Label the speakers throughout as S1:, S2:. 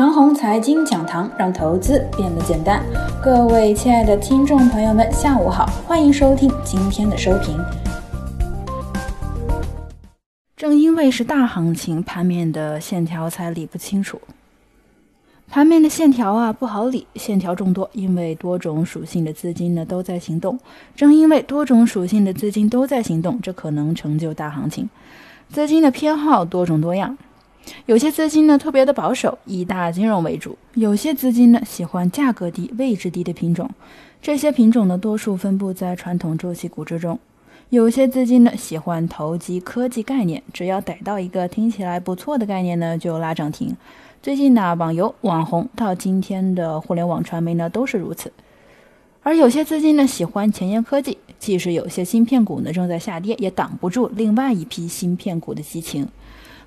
S1: 长虹财经讲堂，让投资变得简单。各位亲爱的听众朋友们，下午好，欢迎收听今天的收评。正因为是大行情，盘面的线条才理不清楚。盘面的线条啊不好理，线条众多，因为多种属性的资金呢都在行动。正因为多种属性的资金都在行动，这可能成就大行情。资金的偏好多种多样。有些资金呢特别的保守，以大金融为主；有些资金呢喜欢价格低、位置低的品种，这些品种呢多数分布在传统周期股之中；有些资金呢喜欢投机科技概念，只要逮到一个听起来不错的概念呢就拉涨停。最近呢网游、网红到今天的互联网传媒呢都是如此。而有些资金呢喜欢前沿科技，即使有些芯片股呢正在下跌，也挡不住另外一批芯片股的激情。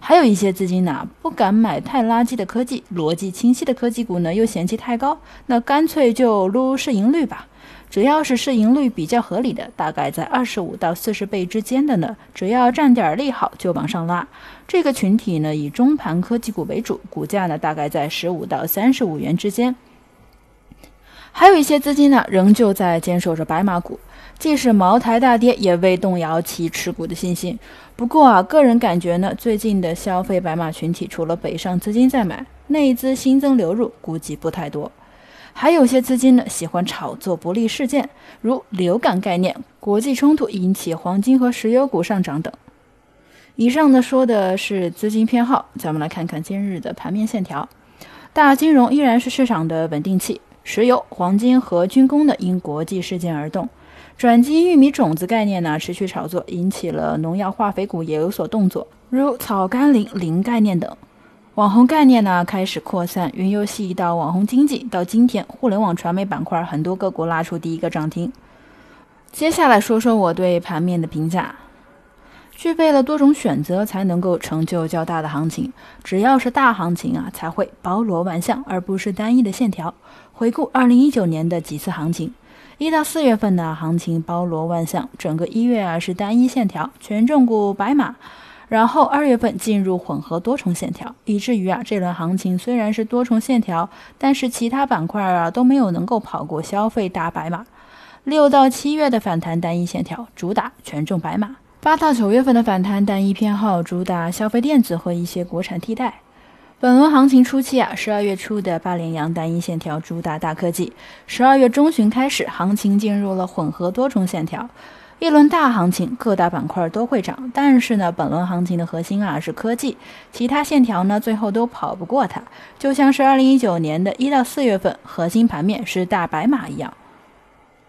S1: 还有一些资金呢，不敢买太垃圾的科技，逻辑清晰的科技股呢又嫌弃太高，那干脆就撸市盈率吧。只要是市盈率比较合理的，大概在二十五到四十倍之间的呢，只要占点利好就往上拉。这个群体呢以中盘科技股为主，股价呢大概在十五到三十五元之间。还有一些资金呢仍旧在坚守着白马股。即使茅台大跌，也未动摇其持股的信心。不过啊，个人感觉呢，最近的消费白马群体，除了北上资金在买，内资新增流入估计不太多。还有些资金呢，喜欢炒作不利事件，如流感概念、国际冲突引起黄金和石油股上涨等。以上呢说的是资金偏好，咱们来看看今日的盘面线条。大金融依然是市场的稳定器，石油、黄金和军工的因国际事件而动。转基因玉米种子概念呢持续炒作，引起了农药化肥股也有所动作，如草甘膦、磷概念等。网红概念呢开始扩散，云游戏到网红经济，到今天互联网传媒板块很多个股拉出第一个涨停。接下来说说我对盘面的评价：具备了多种选择，才能够成就较大的行情。只要是大行情啊，才会包罗万象，而不是单一的线条。回顾二零一九年的几次行情。一到四月份的行情包罗万象，整个一月啊是单一线条，权重股白马，然后二月份进入混合多重线条，以至于啊这轮行情虽然是多重线条，但是其他板块啊都没有能够跑过消费大白马。六到七月的反弹单一线条主打权重白马，八到九月份的反弹单一偏好主打消费电子和一些国产替代。本轮行情初期啊，十二月初的八连阳单一线条主打大科技，十二月中旬开始，行情进入了混合多重线条，一轮大行情，各大板块都会涨，但是呢，本轮行情的核心啊是科技，其他线条呢最后都跑不过它，就像是二零一九年的一到四月份核心盘面是大白马一样。